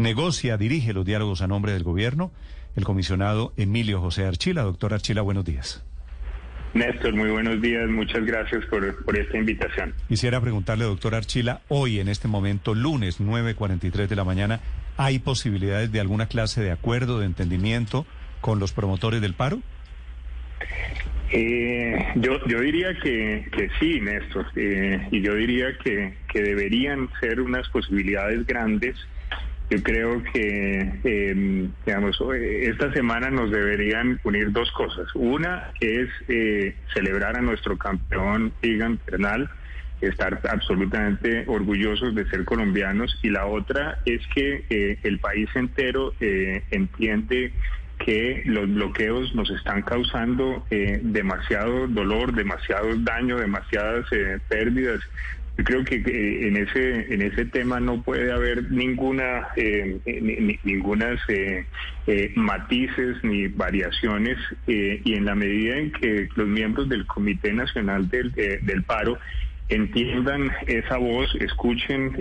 Negocia, dirige los diálogos a nombre del gobierno el comisionado Emilio José Archila. Doctor Archila, buenos días. Néstor, muy buenos días. Muchas gracias por, por esta invitación. Quisiera preguntarle, doctor Archila, hoy en este momento, lunes 9.43 de la mañana, ¿hay posibilidades de alguna clase de acuerdo, de entendimiento con los promotores del paro? Eh, yo, yo diría que, que sí, Néstor, eh, y yo diría que, que deberían ser unas posibilidades grandes. Yo creo que, eh, digamos, esta semana nos deberían unir dos cosas. Una es eh, celebrar a nuestro campeón Egan Bernal, estar absolutamente orgullosos de ser colombianos, y la otra es que eh, el país entero eh, entiende que los bloqueos nos están causando eh, demasiado dolor, demasiado daño, demasiadas eh, pérdidas. Yo creo que eh, en ese en ese tema no puede haber ninguna eh, ni, ni, ningunas eh, matices ni variaciones y en la medida en que los miembros del Comité Nacional del, del Paro entiendan esa voz, escuchen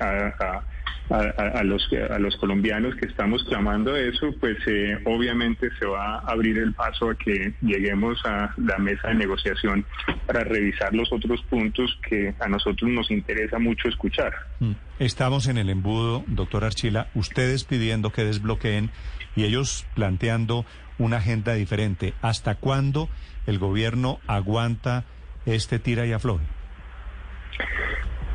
a, a a, los, a los colombianos que estamos clamando eso, pues eh, obviamente se va a abrir el paso a que lleguemos a la mesa de negociación para revisar los otros puntos que a nosotros nos interesa mucho escuchar. Estamos en el embudo, doctor Archila, ustedes pidiendo que desbloqueen y ellos planteando una agenda diferente. ¿Hasta cuándo el gobierno aguanta este tira y afloje?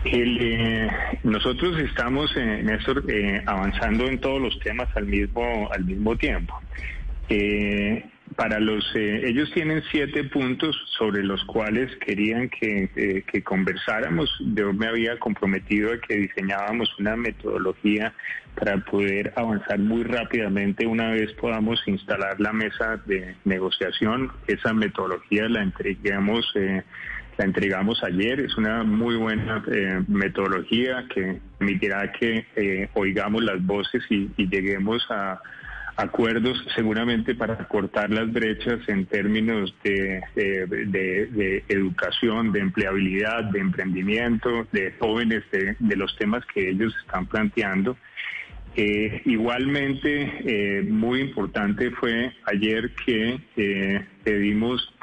El, eh, nosotros estamos, eh, Néstor, eh, avanzando en todos los temas al mismo, al mismo tiempo. Eh, para los, ellos tienen siete puntos sobre los cuales querían que, que, conversáramos. Yo me había comprometido a que diseñábamos una metodología para poder avanzar muy rápidamente una vez podamos instalar la mesa de negociación. Esa metodología la entreguemos la entregamos ayer. Es una muy buena eh, metodología que permitirá que eh, oigamos las voces y, lleguemos a acuerdos seguramente para cortar las brechas en términos de, de educación, de empleabilidad, de emprendimiento, de jóvenes, de, los temas que ellos están planteando. Eh, igualmente, eh, muy importante fue ayer que eh, pedimos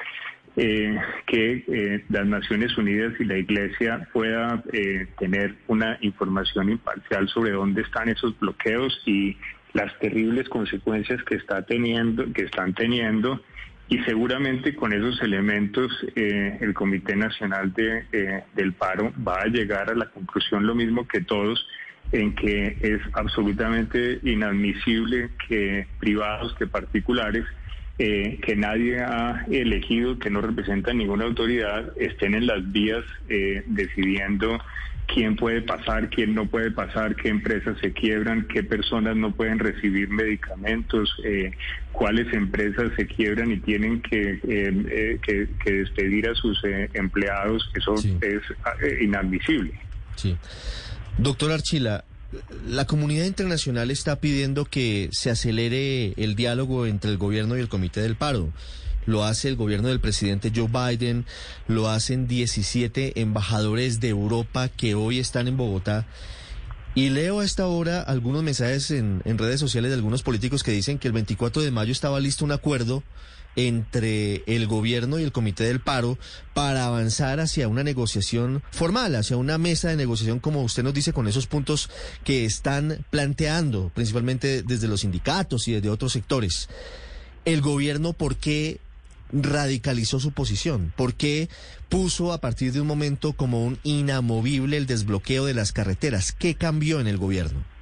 eh, que eh, las Naciones Unidas y la Iglesia pueda eh, tener una información imparcial sobre dónde están esos bloqueos y las terribles consecuencias que está teniendo, que están teniendo. Y seguramente con esos elementos el Comité Nacional de, del Paro va a llegar a la conclusión lo mismo que todos en que es absolutamente inadmisible que privados, que particulares eh, que nadie ha elegido, que no representa ninguna autoridad, estén en las vías eh, decidiendo quién puede pasar, quién no puede pasar, qué empresas se quiebran, qué personas no pueden recibir medicamentos, eh, cuáles empresas se quiebran y tienen que, eh, que, que, despedir a sus eh, empleados. Eso sí. es inadmisible. Sí. Doctor Archila, la comunidad internacional está pidiendo que se acelere el diálogo entre el gobierno y el comité del paro. Lo hace el gobierno del presidente Joe Biden, lo hacen 17 embajadores de Europa que hoy están en Bogotá. Y leo a esta hora algunos mensajes en, en redes sociales de algunos políticos que dicen que el 24 de mayo estaba listo un acuerdo entre el gobierno y el comité del paro para avanzar hacia una negociación formal, hacia una mesa de negociación, como usted nos dice, con esos puntos que están planteando, principalmente desde los sindicatos y desde otros sectores. El gobierno, ¿por qué radicalizó su posición? ¿Por qué puso a partir de un momento como un inamovible el desbloqueo de las carreteras? ¿Qué cambió en el gobierno?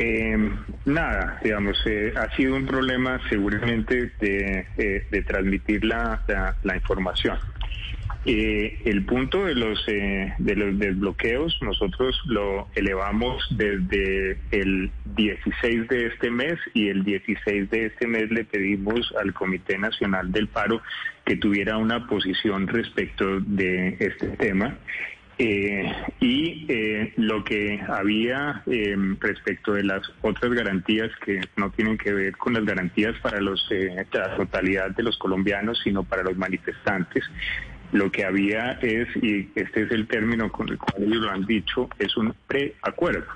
Eh, nada, digamos, eh, ha sido un problema seguramente de, eh, transmitir la, la, la información. Eh, el punto de los, eh, de los desbloqueos nosotros lo elevamos desde el 16 de este mes y el 16 de este mes le pedimos al Comité Nacional del Paro que tuviera una posición respecto de este tema. Eh, y eh, lo que había eh, respecto de las otras garantías que no tienen que ver con las garantías para los, la totalidad de los colombianos, sino para los manifestantes, lo que había es, y este es el término con el cual ellos lo han dicho, es un preacuerdo.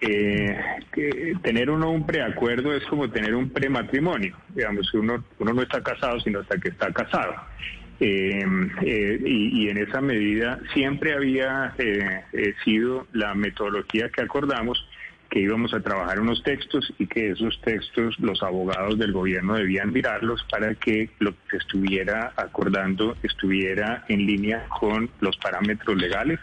que tener uno un preacuerdo es como tener un prematrimonio. Digamos, uno, uno no está casado sino hasta que está casado. Eh, eh, y, en esa medida siempre había eh, sido la metodología que acordamos que íbamos a trabajar unos textos y que esos textos los abogados del gobierno debían mirarlos para que lo que estuviera acordando estuviera en línea con los parámetros legales.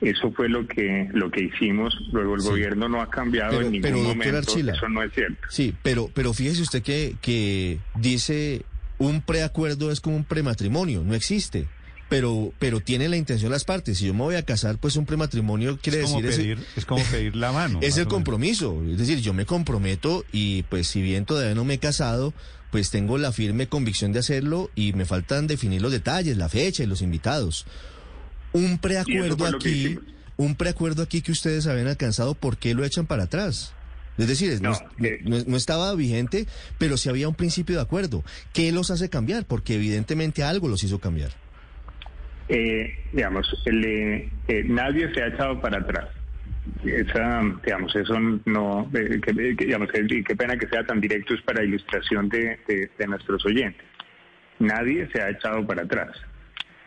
Eso fue lo que lo que hicimos. Luego el gobierno no ha cambiado en ningún momento. Eso no es cierto. Sí, pero pero fíjese usted que que dice un preacuerdo es como un prematrimonio, no existe. Pero, pero tiene la intención las partes. Si yo me voy a casar, pues un prematrimonio quiere es decir... es como pedir la mano. es el compromiso. Es decir, yo me comprometo y pues si bien todavía no me he casado, pues tengo la firme convicción de hacerlo y me faltan definir los detalles, la fecha y los invitados. Un preacuerdo aquí, un preacuerdo aquí que ustedes habían alcanzado, ¿por qué lo echan para atrás? Es decir, eh, no, estaba vigente, pero sí había un principio de acuerdo. ¿Qué los hace cambiar? Porque evidentemente algo los hizo cambiar. Eh, digamos, eh, nadie se ha echado para atrás. Esa, digamos, eso no, digamos, qué pena que sea tan directo es para ilustración de nuestros oyentes. Nadie se ha echado para atrás.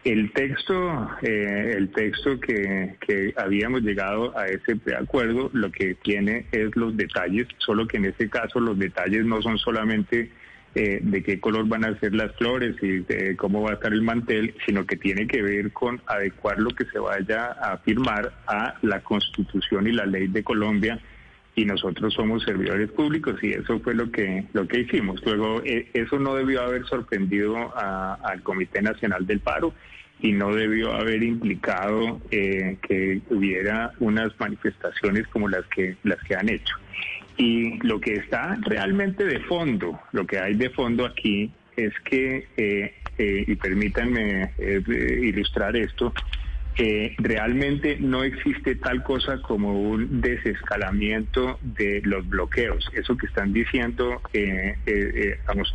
El texto, eh, el texto que, habíamos llegado a ese preacuerdo, lo que tiene es los detalles, solo que en este caso los detalles no son solamente eh, de qué color van a ser las flores y de cómo va a estar el mantel, sino que tiene que ver con adecuar lo que se vaya a firmar a la Constitución y la ley de Colombia y nosotros somos servidores públicos y eso fue lo que lo que hicimos. Luego eh, eso no debió haber sorprendido al Comité Nacional del Paro y no debió haber implicado eh, que hubiera unas manifestaciones como las que las que han hecho. Y lo que está realmente de fondo, lo que hay de fondo aquí es que, eh, eh, y permítanme ilustrar esto, realmente no existe tal cosa como un desescalamiento de los bloqueos. Eso que están diciendo, vamos,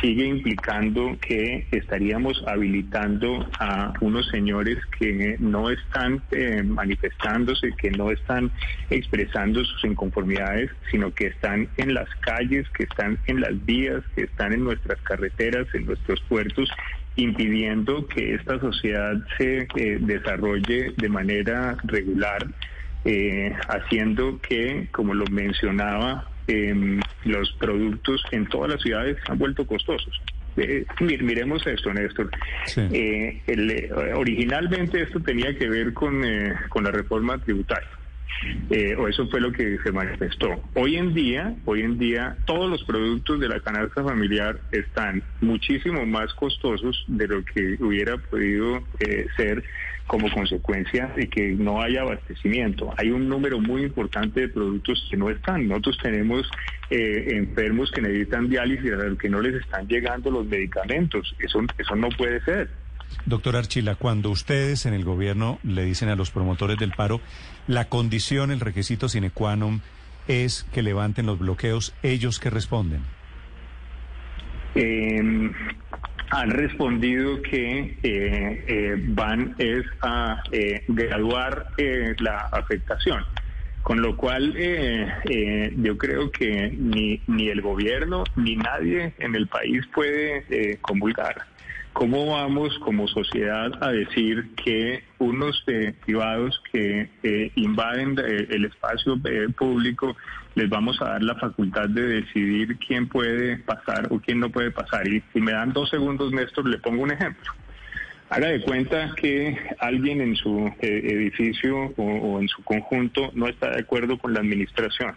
sigue implicando que estaríamos habilitando a unos señores que no están eh, manifestándose, que no están expresando sus inconformidades, sino que están en las calles, que están en las vías, que están en nuestras carreteras, en nuestros puertos impidiendo que esta sociedad se eh, desarrolle de manera regular, eh, haciendo que, como lo mencionaba eh, los productos en todas las ciudades han vuelto costosos. Eh, miremos esto, Néstor. Eh, eh, originalmente esto tenía que ver con, con la reforma tributaria. o eso fue lo que se manifestó. Hoy en día, hoy en día, todos los productos de la canasta familiar están muchísimo más costosos de lo que hubiera podido ser como consecuencia de que no haya abastecimiento. Hay un número muy importante de productos que no están. Nosotros tenemos eh, enfermos que necesitan diálisis, a que no les están llegando los medicamentos. Eso, eso no puede ser. Doctor Archila, cuando ustedes en el gobierno le dicen a los promotores del paro, la condición, el requisito sine qua non es que levanten los bloqueos, ¿ellos qué responden? Eh, han respondido que eh, eh, van es a eh, graduar la afectación. Con lo cual yo creo que ni, ni el gobierno ni nadie en el país puede comulgar ¿Cómo vamos como sociedad a decir que unos eh, privados que eh, invaden eh, el espacio público les vamos a dar la facultad de decidir quién puede pasar o quién no puede pasar? Y si me dan dos segundos, Néstor, le pongo un ejemplo. Haga de cuenta que alguien en su edificio o en su conjunto no está de acuerdo con la administración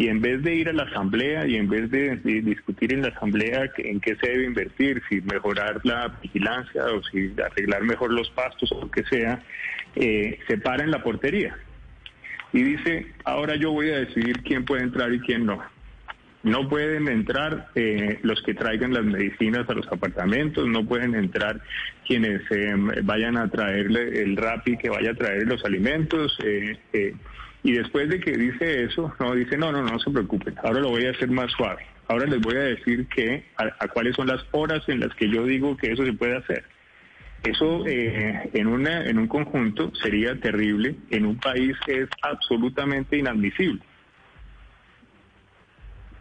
Y en vez de ir a la asamblea y en vez de, discutir en la asamblea en qué se debe invertir, si mejorar la vigilancia o si arreglar mejor los pastos o lo que sea, eh, se para en la portería y dice, ahora yo voy a decidir quién puede entrar y quién no. No pueden entrar eh, los que traigan las medicinas a los apartamentos, no pueden entrar quienes eh, vayan a traerle el RAPI que vaya a traer los alimentos. Y después de que dice eso, no dice, no, no, no se preocupen, ahora lo voy a hacer más suave. Ahora les voy a decir que a cuáles son las horas en las que yo digo que eso se puede hacer. Eso eh, en, una, en un conjunto sería terrible, en un país es absolutamente inadmisible.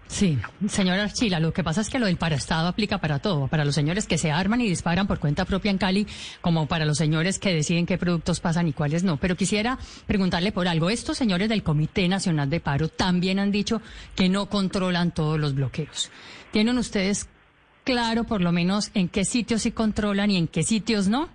Sí, señora Archila, lo que pasa es que lo del paraestado aplica para todo, para los señores que se arman y disparan por cuenta propia en Cali, como para los señores que deciden qué productos pasan y cuáles no. Pero quisiera preguntarle por algo. Estos señores del Comité Nacional de Paro también han dicho que no controlan todos los bloqueos. ¿Tienen ustedes claro por lo menos en qué sitios sí controlan y en qué sitios no?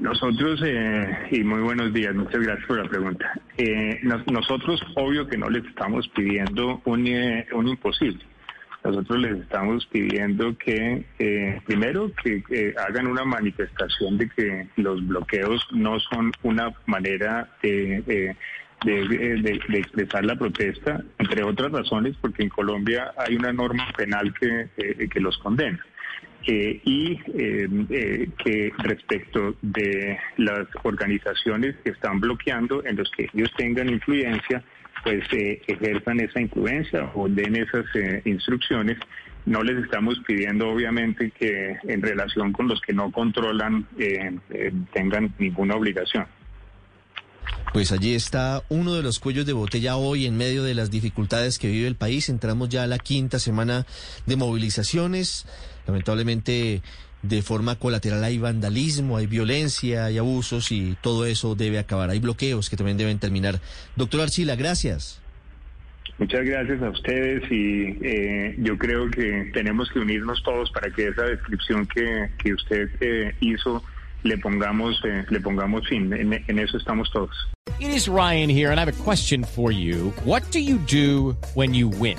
Nosotros, eh, y muy buenos días, muchas gracias por la pregunta. Eh, nosotros, obvio que no les estamos pidiendo un, eh, un imposible. Nosotros les estamos pidiendo que, primero, que hagan una manifestación de que los bloqueos no son una manera de de, expresar la protesta, entre otras razones porque en Colombia hay una norma penal que, eh, que los condena. Eh, y eh, que respecto de las organizaciones que están bloqueando, en los que ellos tengan influencia, pues ejerzan esa influencia o den esas instrucciones. No les estamos pidiendo, obviamente, que en relación con los que no controlan tengan ninguna obligación. Pues allí está uno de los cuellos de botella hoy en medio de las dificultades que vive el país. Entramos ya a la quinta semana de movilizaciones. Lamentablemente, de forma colateral hay vandalismo, hay violencia, hay abusos y todo eso debe acabar. Hay bloqueos que también deben terminar. Doctor Archila, gracias. Muchas gracias a ustedes y eh, yo creo que tenemos que unirnos todos para que esa descripción que, que usted eh, hizo le pongamos, eh, le pongamos fin. En, en eso estamos todos. It is Ryan here, and I have a question for you. What do you do when you win?